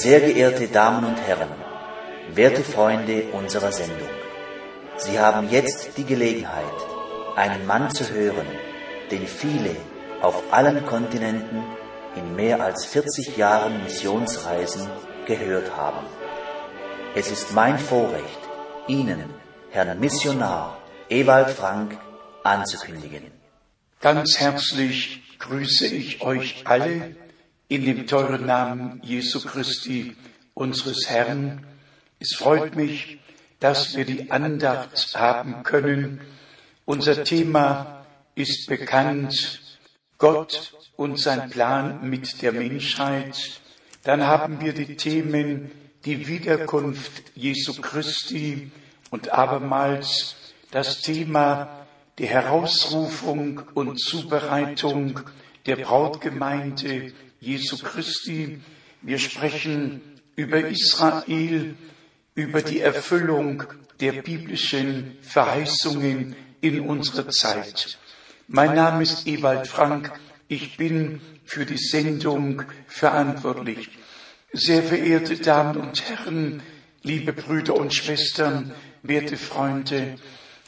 Sehr geehrte Damen und Herren, werte Freunde unserer Sendung, Sie haben jetzt die Gelegenheit, einen Mann zu hören, den viele auf allen Kontinenten in mehr als 40 Jahren Missionsreisen gehört haben. Es ist mein Vorrecht, Ihnen, Herrn Missionar Ewald Frank, anzukündigen. Ganz herzlich grüße ich euch alle in dem teuren Namen Jesu Christi, unseres Herrn. Es freut mich, dass wir die Andacht haben können. Unser Thema ist bekannt, Gott und sein Plan mit der Menschheit. Dann haben wir die Themen die Wiederkunft Jesu Christi und abermals das Thema die Herausrufung und Zubereitung der Brautgemeinde Jesu Christi. Wir sprechen über Israel, über die Erfüllung der biblischen Verheißungen in unserer Zeit. Mein Name ist Ewald Frank. Ich bin für die Sendung verantwortlich. Sehr verehrte Damen und Herren, liebe Brüder und Schwestern, werte Freunde,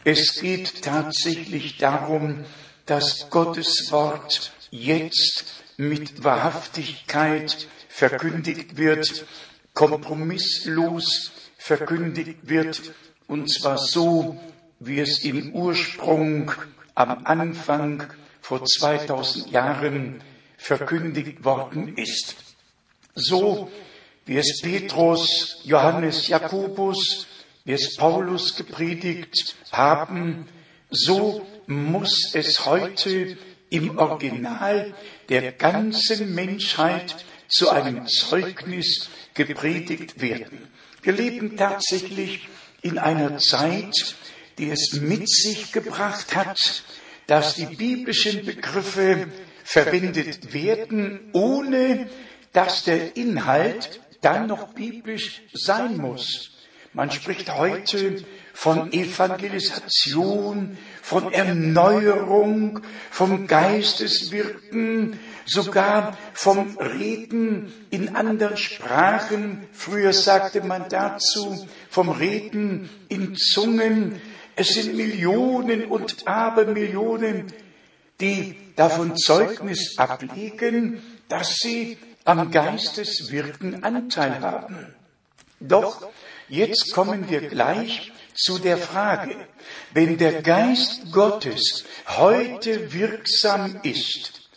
es geht tatsächlich darum, dass Gottes Wort jetzt mit Wahrhaftigkeit verkündigt wird, kompromisslos verkündigt wird, und zwar so, wie es im Ursprung am Anfang vor 2000 Jahren verkündigt worden ist. So wie es Petrus, Johannes, Jakobus, wie es Paulus gepredigt haben, so muss es heute im Original der ganzen Menschheit zu einem Zeugnis gepredigt werden. Wir leben tatsächlich in einer Zeit, die es mit sich gebracht hat, dass die biblischen Begriffe verwendet werden, ohne dass der Inhalt dann noch biblisch sein muss. Man spricht heute von Evangelisation, von Erneuerung, vom Geisteswirken, sogar vom Reden in anderen Sprachen. Früher sagte man dazu vom Reden in Zungen. Es sind Millionen und Abermillionen, die davon Zeugnis ablegen, dass sie am Geisteswirken Anteil haben. Doch jetzt kommen wir gleich zu der Frage, wenn der Geist Gottes heute wirksam ist,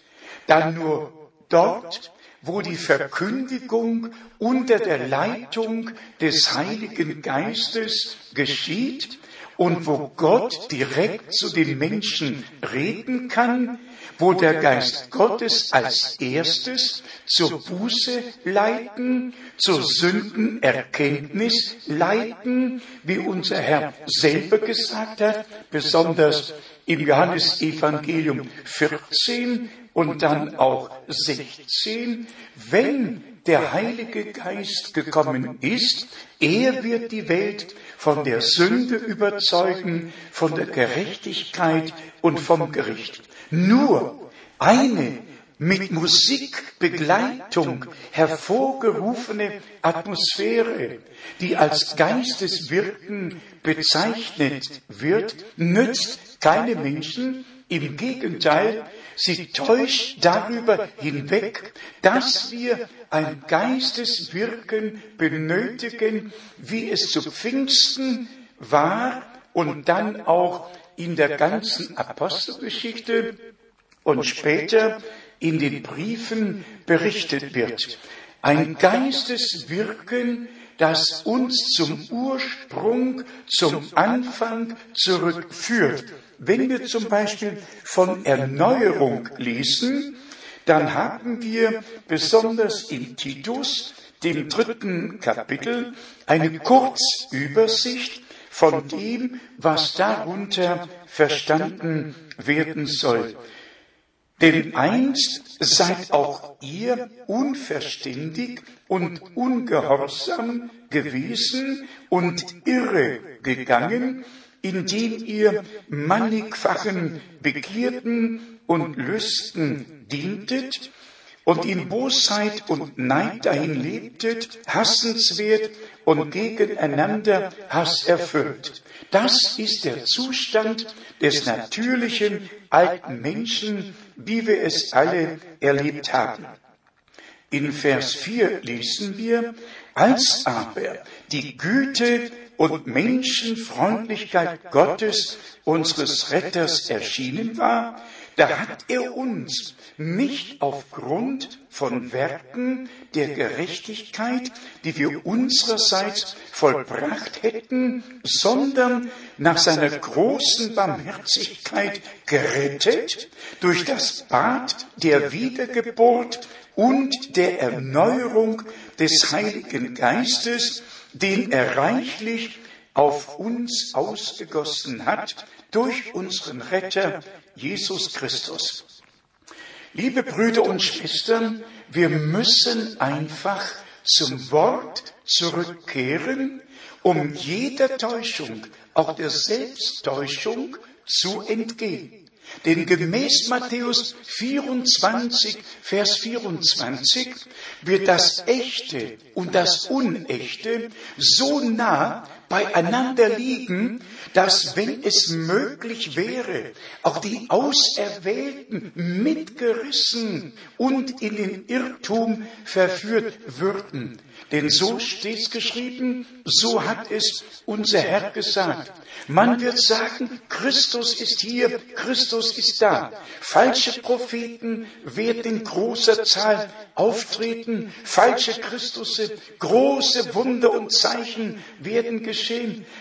dann nur dort, wo die Verkündigung unter der Leitung des Heiligen Geistes geschieht und wo Gott direkt zu den Menschen reden kann, wo der Geist Gottes als erstes zur Buße leiten, zur Sündenerkenntnis leiten, wie unser Herr selber gesagt hat, besonders im Johannesevangelium 14 und dann auch 16, wenn der Heilige Geist gekommen ist, er wird die Welt von der Sünde überzeugen, von der Gerechtigkeit und vom Gericht. Nur eine mit Musikbegleitung hervorgerufene Atmosphäre, die als Geisteswirken bezeichnet wird, nützt keine Menschen. Im Gegenteil, sie täuscht darüber hinweg, dass wir ein Geisteswirken benötigen, wie es zu Pfingsten war und dann auch in der ganzen Apostelgeschichte und später in den Briefen berichtet wird. Ein Geisteswirken, das uns zum Ursprung, zum Anfang zurückführt. Wenn wir zum Beispiel von Erneuerung lesen, dann haben wir besonders in Titus, dem dritten Kapitel, eine Kurzübersicht von dem, was darunter verstanden werden soll. Denn einst seid auch ihr unverständig und ungehorsam gewesen und irre gegangen, indem ihr mannigfachen Begierden und Lüsten dientet und in Bosheit und Neid dahin lebtet, hassenswert und gegeneinander Hass erfüllt. Das ist der Zustand des natürlichen alten Menschen, wie wir es alle erlebt haben. In Vers 4 lesen wir, als aber die Güte und Menschenfreundlichkeit Gottes, unseres Retters, erschienen war, da hat er uns nicht aufgrund von Werken der Gerechtigkeit, die wir unsererseits vollbracht hätten, sondern nach seiner großen Barmherzigkeit gerettet durch das Bad der Wiedergeburt und der Erneuerung des Heiligen Geistes, den er reichlich auf uns ausgegossen hat durch unseren Retter Jesus Christus. Liebe Brüder und Schwestern, wir müssen einfach zum Wort zurückkehren, um jeder Täuschung, auch der Selbsttäuschung, zu entgehen. Denn gemäß Matthäus 24, Vers 24 wird das Echte und das Unechte so nah beieinander liegen, dass wenn es möglich wäre, auch die Auserwählten mitgerissen und in den Irrtum verführt würden. Denn so steht's geschrieben, so hat es unser Herr gesagt. Man wird sagen, Christus ist hier, Christus ist da. Falsche Propheten werden in großer Zahl auftreten, falsche Christusse, große Wunder und Zeichen werden geschehen.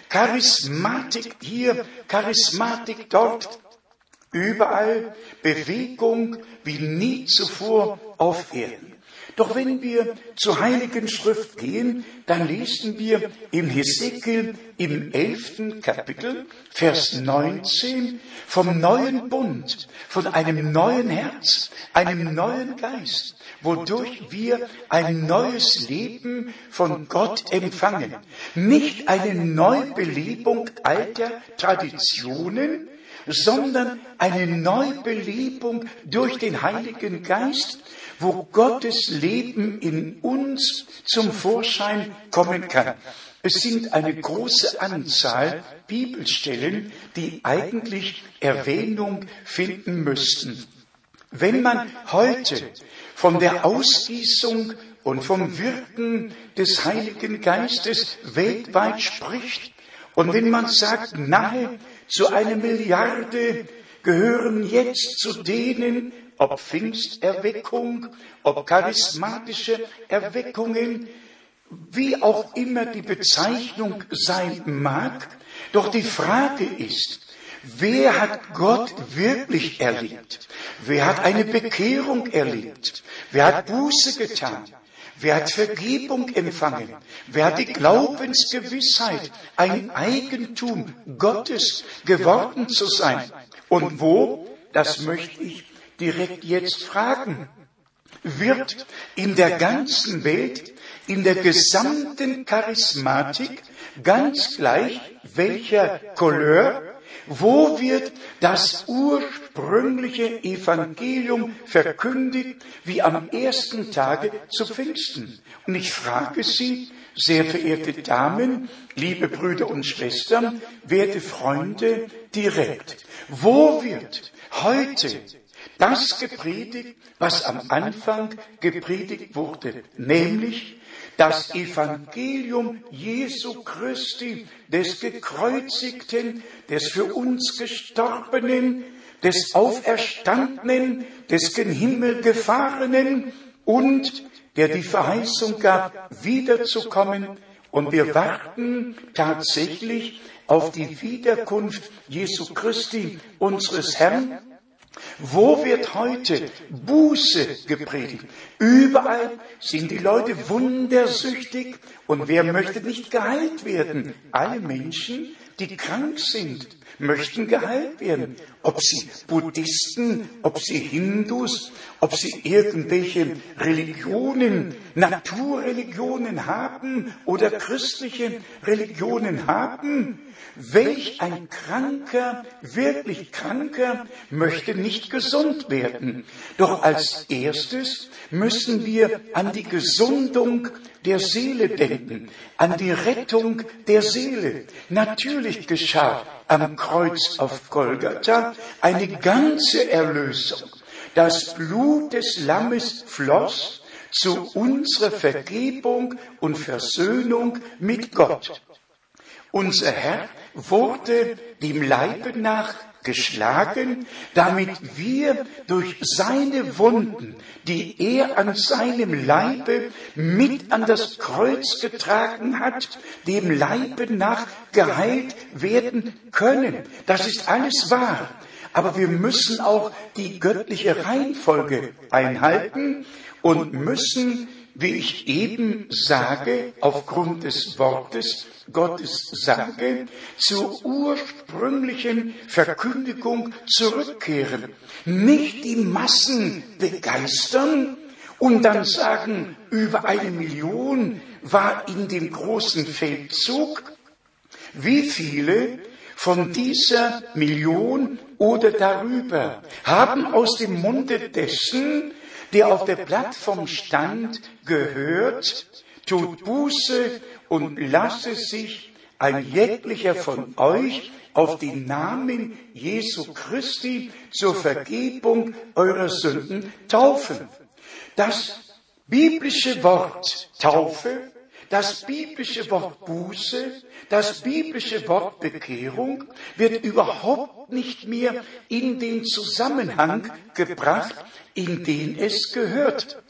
Charismatik hier, Charismatik dort, überall Bewegung wie nie zuvor auf Erden. Doch wenn wir zur Heiligen Schrift gehen, dann lesen wir im Hesekiel im elften Kapitel, Vers 19, vom neuen Bund, von einem neuen Herz, einem neuen Geist, wodurch wir ein neues Leben von Gott empfangen. Nicht eine Neubelebung alter Traditionen, sondern eine Neubelebung durch den Heiligen Geist, wo Gottes Leben in uns zum Vorschein kommen kann. Es sind eine große Anzahl Bibelstellen, die eigentlich Erwähnung finden müssten. Wenn man heute von der Ausgießung und vom Wirken des Heiligen Geistes weltweit spricht und wenn man sagt, nahe zu einer Milliarde gehören jetzt zu denen, ob Pfingsterweckung, ob charismatische Erweckungen, wie auch immer die Bezeichnung sein mag. Doch die Frage ist, wer hat Gott wirklich erlebt? Wer hat eine Bekehrung erlebt? Wer hat Buße getan? Wer hat Vergebung empfangen? Wer hat die Glaubensgewissheit, ein Eigentum Gottes geworden zu sein? Und wo, das möchte ich direkt jetzt fragen, wird in der ganzen Welt, in der gesamten Charismatik, ganz gleich welcher Couleur, wo wird das ursprüngliche Evangelium verkündigt, wie am ersten Tage zu Pfingsten? Und ich frage Sie, sehr verehrte Damen, liebe Brüder und Schwestern, werte Freunde, direkt, wo wird heute das gepredigt, was am Anfang gepredigt wurde, nämlich das Evangelium Jesu Christi, des gekreuzigten, des für uns gestorbenen, des auferstandenen, des gen Himmel gefahrenen und der die Verheißung gab, wiederzukommen. Und wir warten tatsächlich auf die Wiederkunft Jesu Christi, unseres Herrn, wo wird heute Buße gepredigt? Überall sind die Leute wundersüchtig und wer möchte nicht geheilt werden? Alle Menschen die krank sind, möchten geheilt werden. Ob sie Buddhisten, ob sie Hindus, ob sie irgendwelche Religionen, Naturreligionen haben oder christliche Religionen haben. Welch ein Kranker, wirklich Kranker, möchte nicht gesund werden. Doch als erstes müssen wir an die Gesundung der Seele denken, an die Rettung der Seele. Natürlich geschah am Kreuz auf Golgatha eine ganze Erlösung. Das Blut des Lammes floss zu unserer Vergebung und Versöhnung mit Gott. Unser Herr wurde dem Leibe nach geschlagen, damit wir durch seine Wunden, die er an seinem Leibe mit an das Kreuz getragen hat, dem Leibe nach geheilt werden können. Das ist alles wahr. Aber wir müssen auch die göttliche Reihenfolge einhalten und müssen, wie ich eben sage, aufgrund des Wortes Gottes sage, zur ursprünglichen Verkündigung zurückkehren. Nicht die Massen begeistern und dann sagen, über eine Million war in dem großen Feldzug. Wie viele von dieser Million oder darüber haben aus dem Munde dessen, der auf der Plattform stand, gehört, tut Buße und lasse sich ein jeglicher von euch auf den Namen Jesu Christi zur Vergebung eurer Sünden taufen. Das biblische Wort Taufe, das biblische Wort Buße, das biblische Wort Bekehrung wird überhaupt nicht mehr in den Zusammenhang gebracht, in den es gehört.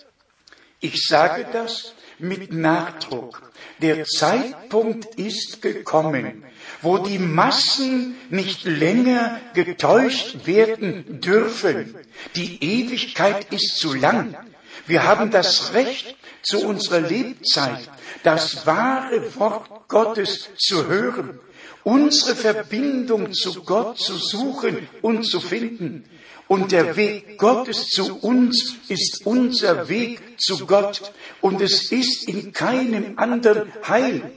Ich sage das mit Nachdruck. Der Zeitpunkt ist gekommen, wo die Massen nicht länger getäuscht werden dürfen. Die Ewigkeit ist zu lang. Wir haben das Recht, zu unserer Lebzeit das wahre Wort Gottes zu hören, unsere Verbindung zu Gott zu suchen und zu finden. Und der Weg Gottes zu uns ist unser Weg zu Gott. Und es ist in keinem anderen Heil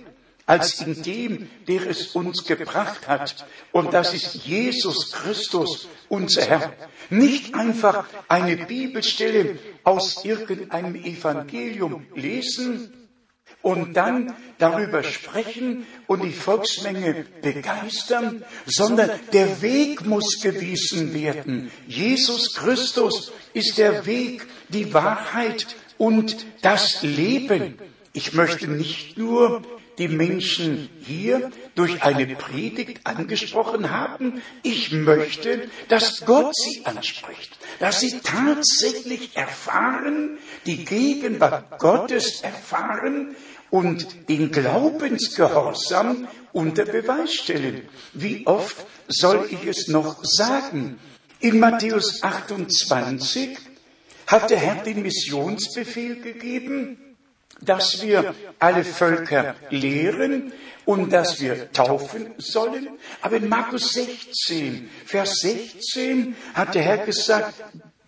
als in dem, der es uns gebracht hat. Und das ist Jesus Christus, unser Herr. Nicht einfach eine Bibelstelle aus irgendeinem Evangelium lesen, und dann darüber sprechen und die Volksmenge begeistern, sondern der Weg muss gewiesen werden. Jesus Christus ist der Weg, die Wahrheit und das Leben. Ich möchte nicht nur die Menschen hier durch eine Predigt angesprochen haben. Ich möchte, dass Gott sie anspricht, dass sie tatsächlich erfahren, die Gegenwart Gottes erfahren, und den Glaubensgehorsam unter Beweis stellen. Wie oft soll ich es noch sagen? In Matthäus 28 hat der Herr den Missionsbefehl gegeben, dass wir alle Völker lehren und dass wir taufen sollen. Aber in Markus 16, Vers 16 hat der Herr gesagt,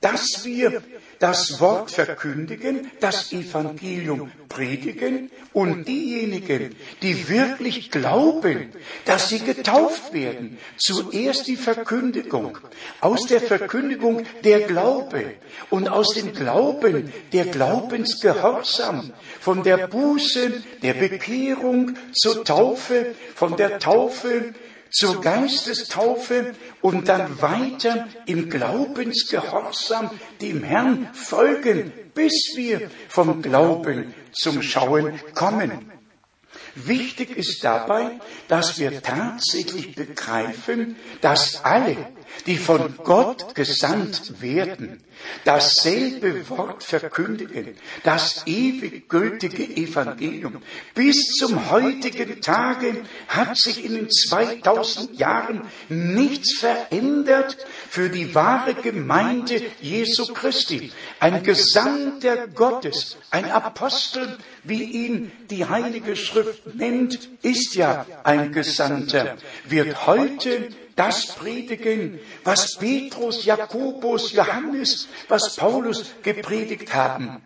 dass wir das Wort verkündigen, das Evangelium predigen und diejenigen, die wirklich glauben, dass sie getauft werden, zuerst die Verkündigung, aus der Verkündigung der Glaube und aus dem Glauben der Glaubensgehorsam, von der Buße, der Bekehrung zur Taufe, von der Taufe zur Geistestaufe und dann weiter im Glaubensgehorsam dem Herrn folgen, bis wir vom Glauben zum Schauen kommen. Wichtig ist dabei, dass wir tatsächlich begreifen, dass alle, die von Gott gesandt werden, dasselbe Wort verkündigen, das ewig gültige Evangelium. Bis zum heutigen Tage hat sich in den 2000 Jahren nichts verändert für die wahre Gemeinde Jesu Christi. Ein Gesandter Gottes, ein Apostel, wie ihn die Heilige Schrift nennt, ist ja ein Gesandter, wird heute das predigen, was Petrus, Jakobus, Johannes, was Paulus gepredigt haben.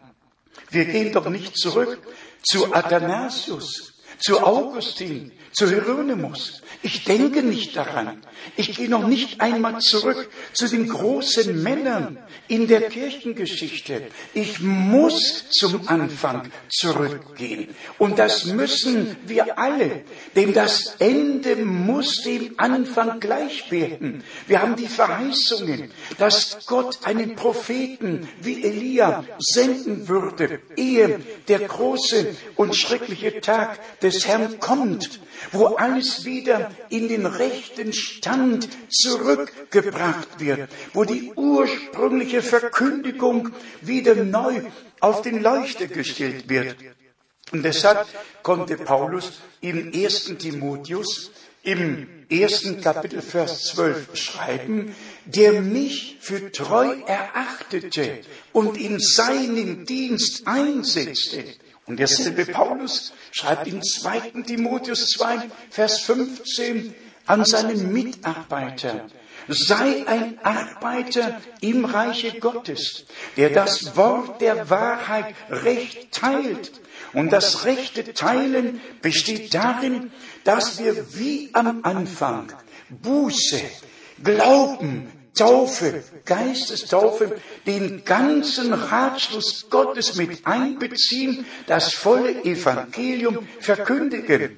Wir gehen doch nicht zurück zu Athanasius, zu Augustin, zu Hieronymus. Ich denke nicht daran. Ich gehe noch nicht einmal zurück zu den großen Männern in der Kirchengeschichte. Ich muss zum Anfang zurückgehen. Und das müssen wir alle, denn das Ende muss dem Anfang gleich werden. Wir haben die Verheißungen, dass Gott einen Propheten wie Elia senden würde, ehe der große und schreckliche Tag des Herrn kommt wo alles wieder in den rechten Stand zurückgebracht wird, wo die ursprüngliche Verkündigung wieder neu auf den Leuchter gestellt wird. Und deshalb konnte Paulus im ersten Timotheus im ersten Kapitel Vers 12 schreiben, der mich für treu erachtete und in seinen Dienst einsetzte. Und derselbe Paulus schreibt in 2. Timotheus 2, Vers 15 an seinen Mitarbeiter, sei ein Arbeiter im Reiche Gottes, der das Wort der Wahrheit recht teilt. Und das rechte Teilen besteht darin, dass wir wie am Anfang Buße, Glauben, Taufe, Geistestaufe, den ganzen Ratschluss Gottes mit einbeziehen, das volle Evangelium verkündigen.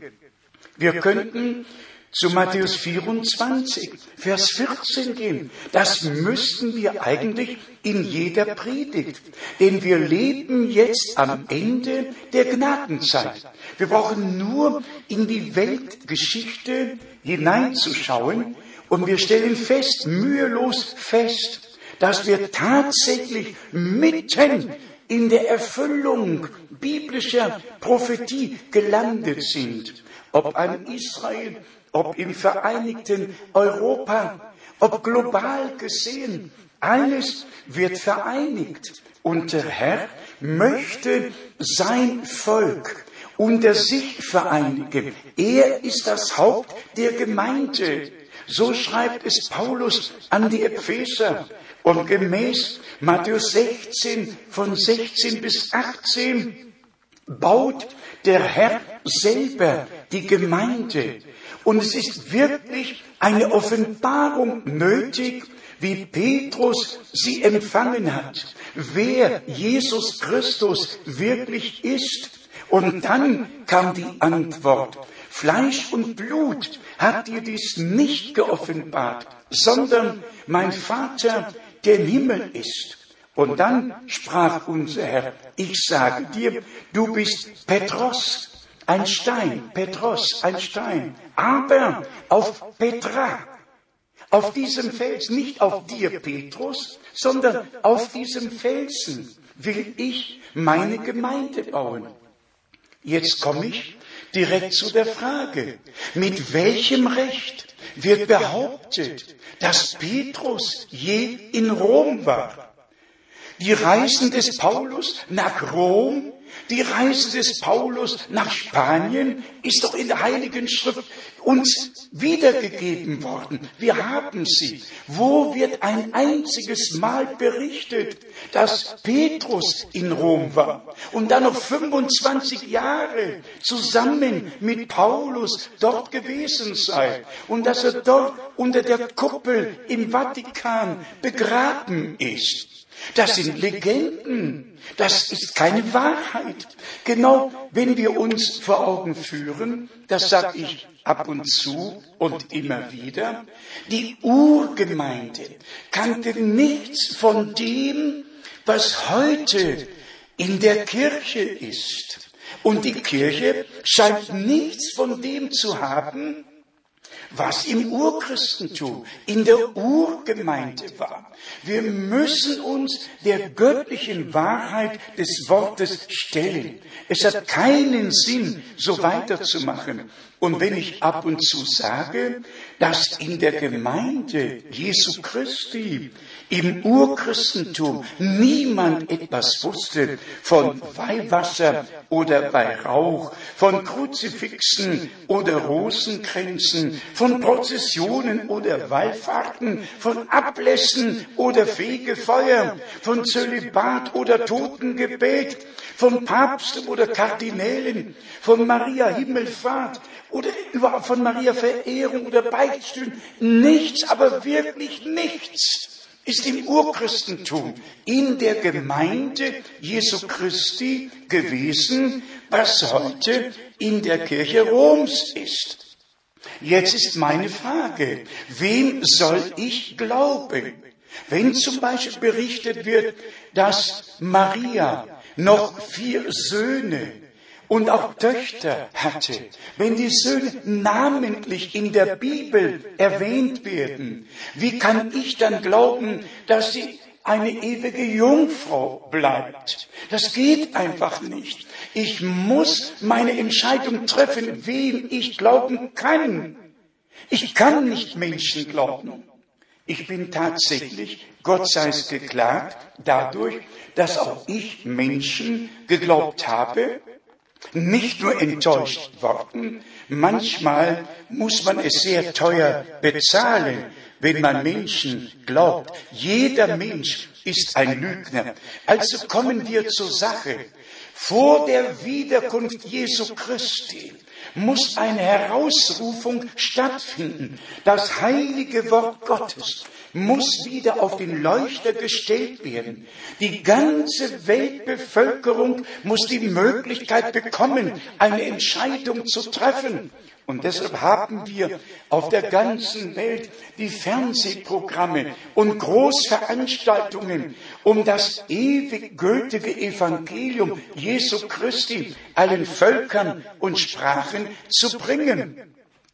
Wir könnten zu Matthäus 24, Vers 14 gehen. Das müssten wir eigentlich in jeder Predigt. Denn wir leben jetzt am Ende der Gnadenzeit. Wir brauchen nur in die Weltgeschichte hineinzuschauen und wir stellen fest, mühelos fest, dass wir tatsächlich mitten in der Erfüllung biblischer Prophetie gelandet sind. Ob an Israel, ob im vereinigten Europa, ob global gesehen, alles wird vereinigt. Und der Herr möchte sein Volk unter sich vereinigen. Er ist das Haupt der Gemeinde. So schreibt es Paulus an die Epheser. Und gemäß Matthäus 16 von 16 bis 18 baut der Herr selber die Gemeinde. Und es ist wirklich eine Offenbarung nötig, wie Petrus sie empfangen hat, wer Jesus Christus wirklich ist. Und dann kam die Antwort, Fleisch und Blut hat dir dies nicht geoffenbart, sondern mein Vater, der im Himmel ist. Und dann sprach unser Herr, ich sage dir, du bist Petros, ein Stein, Petros, ein Stein, aber auf Petra, auf diesem Fels, nicht auf dir, Petrus, sondern auf diesem Felsen will ich meine Gemeinde bauen. Jetzt komme ich direkt zu der Frage, mit welchem Recht wird behauptet, dass Petrus je in Rom war? Die Reisen des Paulus nach Rom die Reise des Paulus nach Spanien ist doch in der Heiligen Schrift uns wiedergegeben worden. Wir haben sie. Wo wird ein einziges Mal berichtet, dass Petrus in Rom war und dann noch 25 Jahre zusammen mit Paulus dort gewesen sei und dass er dort unter der Kuppel im Vatikan begraben ist? Das sind Legenden. Das ist keine Wahrheit. Genau wenn wir uns vor Augen führen, das sage ich ab und zu und immer wieder, die Urgemeinde kannte nichts von dem, was heute in der Kirche ist. Und die Kirche scheint nichts von dem zu haben, was im Urchristentum, in der Urgemeinde war. Wir müssen uns der göttlichen Wahrheit des Wortes stellen. Es hat keinen Sinn, so weiterzumachen. Und wenn ich ab und zu sage, dass in der Gemeinde Jesu Christi im Urchristentum niemand etwas wusste von Weihwasser oder Weihrauch, von Kruzifixen oder Rosenkränzen, von Prozessionen oder Wallfahrten, von Ablässen oder Fegefeuer, von Zölibat oder Totengebet, von Papst oder Kardinälen, von Maria Himmelfahrt oder überhaupt von Maria Verehrung oder Beichtstühlen. Nichts, aber wirklich nichts ist im Urchristentum in der Gemeinde Jesu Christi gewesen, was heute in der Kirche Roms ist. Jetzt ist meine Frage, wem soll ich glauben? Wenn zum Beispiel berichtet wird, dass Maria noch vier Söhne und auch Töchter hatte, wenn die Söhne namentlich in der Bibel erwähnt werden, wie kann ich dann glauben, dass sie eine ewige Jungfrau bleibt. Das geht einfach nicht. Ich muss meine Entscheidung treffen, wem ich glauben kann. Ich kann nicht Menschen glauben. Ich bin tatsächlich, Gott sei es geklagt, dadurch, dass auch ich Menschen geglaubt habe, nicht nur enttäuscht worden, manchmal muss man es sehr teuer bezahlen, wenn man Menschen glaubt. Jeder Mensch ist ein Lügner. Also kommen wir zur Sache. Vor der Wiederkunft Jesu Christi muss eine Herausrufung stattfinden. Das heilige Wort Gottes muss wieder auf den Leuchter gestellt werden. Die ganze Weltbevölkerung muss die Möglichkeit bekommen, eine Entscheidung zu treffen. Und deshalb haben wir auf der ganzen Welt die Fernsehprogramme und Großveranstaltungen, um das ewig gültige Evangelium Jesu Christi allen Völkern und Sprachen zu bringen.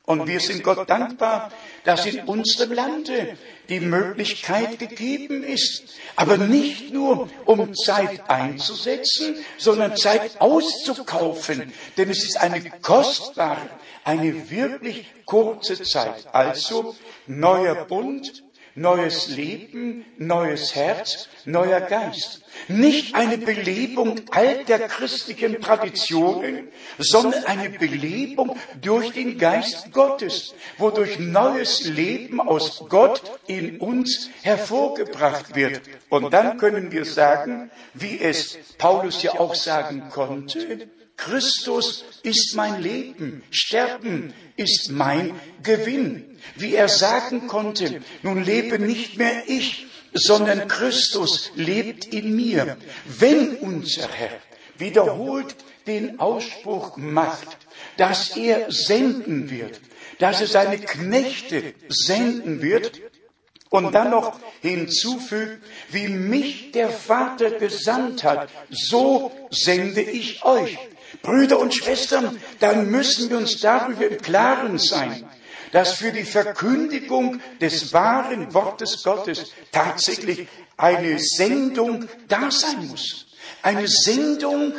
Und wir sind Gott dankbar, dass in unserem Lande die Möglichkeit gegeben ist. Aber nicht nur, um Zeit einzusetzen, sondern Zeit auszukaufen. Denn es ist eine kostbare, eine wirklich kurze Zeit. Also neuer Bund, neues Leben, neues Herz, neuer Geist. Nicht eine Belebung alter christlichen Traditionen, sondern eine Belebung durch den Geist Gottes, wodurch neues Leben aus Gott in uns hervorgebracht wird. Und dann können wir sagen, wie es Paulus ja auch sagen konnte, Christus ist mein Leben, Sterben ist mein Gewinn. Wie er sagen konnte, nun lebe nicht mehr ich, sondern Christus lebt in mir. Wenn unser Herr wiederholt den Ausspruch macht, dass er senden wird, dass er seine Knechte senden wird, und dann noch hinzufügt, wie mich der Vater gesandt hat, so sende ich euch. Brüder und Schwestern, dann müssen wir uns darüber im Klaren sein, dass für die Verkündigung des wahren Wortes Gottes tatsächlich eine Sendung da sein muss. Eine Sendung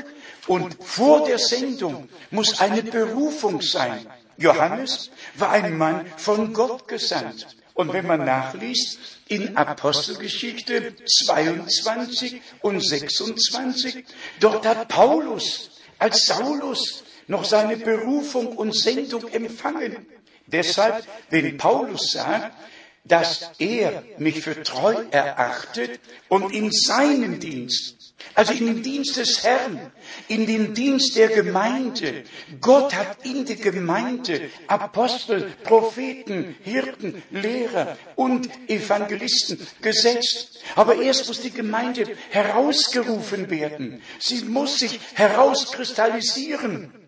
und vor der Sendung muss eine Berufung sein. Johannes war ein Mann von Gott gesandt. Und wenn man nachliest in Apostelgeschichte 22 und 26, dort hat Paulus als Saulus noch seine Berufung und Sendung empfangen. Deshalb, wenn Paulus sagt, dass er mich für treu erachtet und in seinen Dienst, also in den Dienst des Herrn, in den Dienst der Gemeinde. Gott hat in die Gemeinde Apostel, Propheten, Hirten, Lehrer und Evangelisten gesetzt. Aber erst muss die Gemeinde herausgerufen werden. Sie muss sich herauskristallisieren.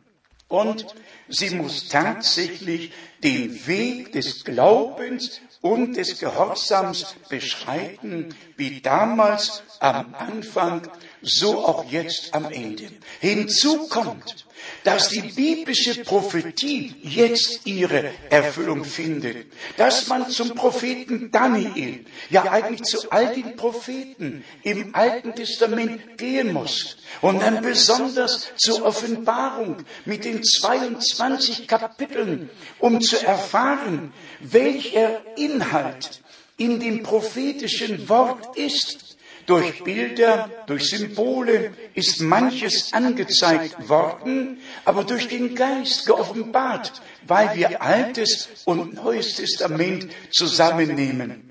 Und sie muss tatsächlich den Weg des Glaubens und des Gehorsams beschreiten, wie damals am Anfang, so auch jetzt am Ende. Hinzu kommt, dass die biblische Prophetie jetzt ihre Erfüllung findet, dass man zum Propheten Daniel, ja eigentlich zu all den Propheten im Alten Testament gehen muss und dann besonders zur Offenbarung mit den 22 Kapiteln, um zu erfahren, welcher Inhalt in dem prophetischen Wort ist durch Bilder, durch Symbole ist manches angezeigt worden, aber durch den Geist geoffenbart, weil wir Altes und Neues Testament zusammennehmen.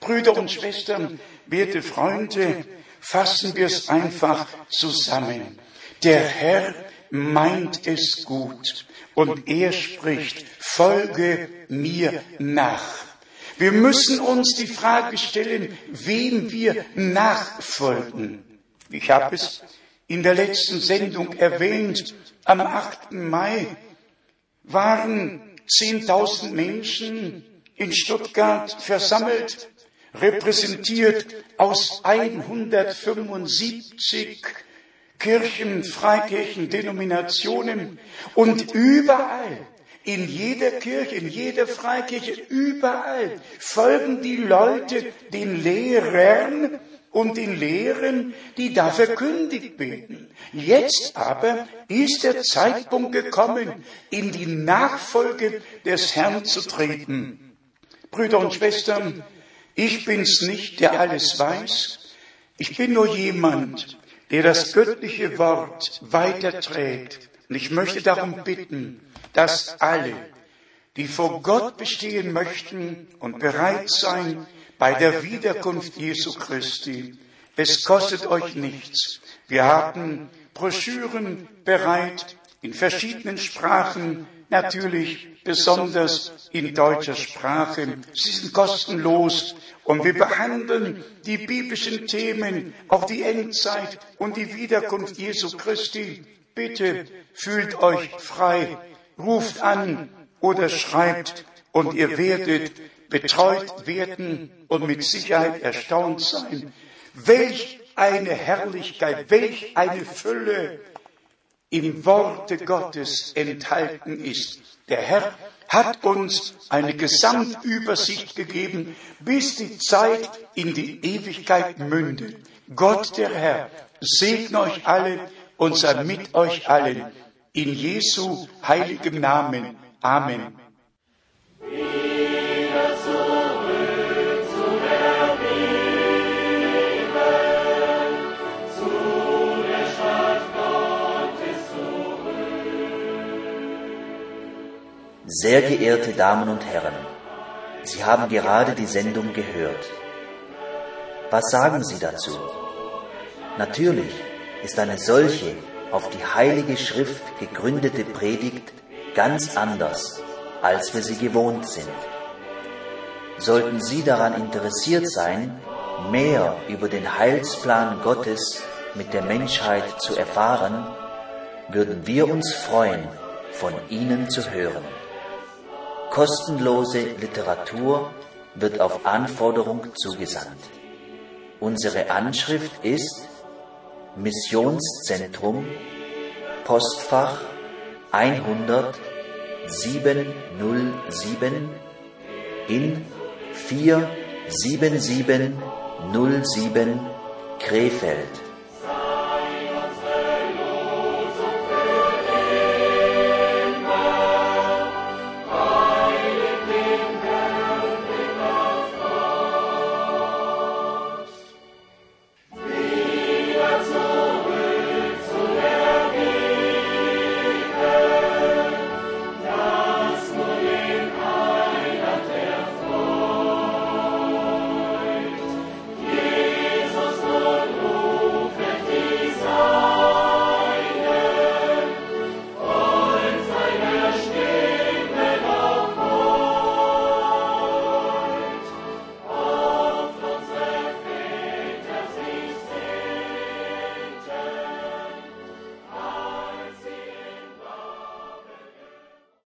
Brüder und Schwestern, werte Freunde, fassen wir es einfach zusammen. Der Herr meint es gut und er spricht, folge mir nach. Wir müssen uns die Frage stellen, wem wir nachfolgen. Ich habe es in der letzten Sendung erwähnt. Am 8. Mai waren 10.000 Menschen in Stuttgart versammelt, repräsentiert aus 175 Kirchen, Freikirchen, Denominationen und überall in jeder Kirche, in jeder Freikirche, überall folgen die Leute den Lehrern und den Lehren, die da verkündigt werden. Jetzt aber ist der Zeitpunkt gekommen, in die Nachfolge des Herrn zu treten. Brüder und Schwestern, ich bin's nicht, der alles weiß. Ich bin nur jemand, der das göttliche Wort weiterträgt. Und ich möchte darum bitten, dass alle, die vor Gott bestehen möchten und bereit sein bei der Wiederkunft Jesu Christi, es kostet euch nichts. Wir haben Broschüren bereit in verschiedenen Sprachen, natürlich besonders in deutscher Sprache. Sie sind kostenlos und wir behandeln die biblischen Themen, auch die Endzeit und die Wiederkunft Jesu Christi. Bitte fühlt euch frei ruft an oder schreibt und ihr werdet betreut werden und mit Sicherheit erstaunt sein, welch eine Herrlichkeit, welch eine Fülle im Worte Gottes enthalten ist. Der Herr hat uns eine Gesamtübersicht gegeben, bis die Zeit in die Ewigkeit mündet. Gott der Herr segne euch alle und sei mit euch allen in Jesu heiligem Namen. Amen. Sehr geehrte Damen und Herren, Sie haben gerade die Sendung gehört. Was sagen Sie dazu? Natürlich ist eine solche auf die Heilige Schrift gegründete Predigt ganz anders, als wir sie gewohnt sind. Sollten Sie daran interessiert sein, mehr über den Heilsplan Gottes mit der Menschheit zu erfahren, würden wir uns freuen, von Ihnen zu hören. Kostenlose Literatur wird auf Anforderung zugesandt. Unsere Anschrift ist Missionszentrum, Postfach 100 707 in 47707 Krefeld.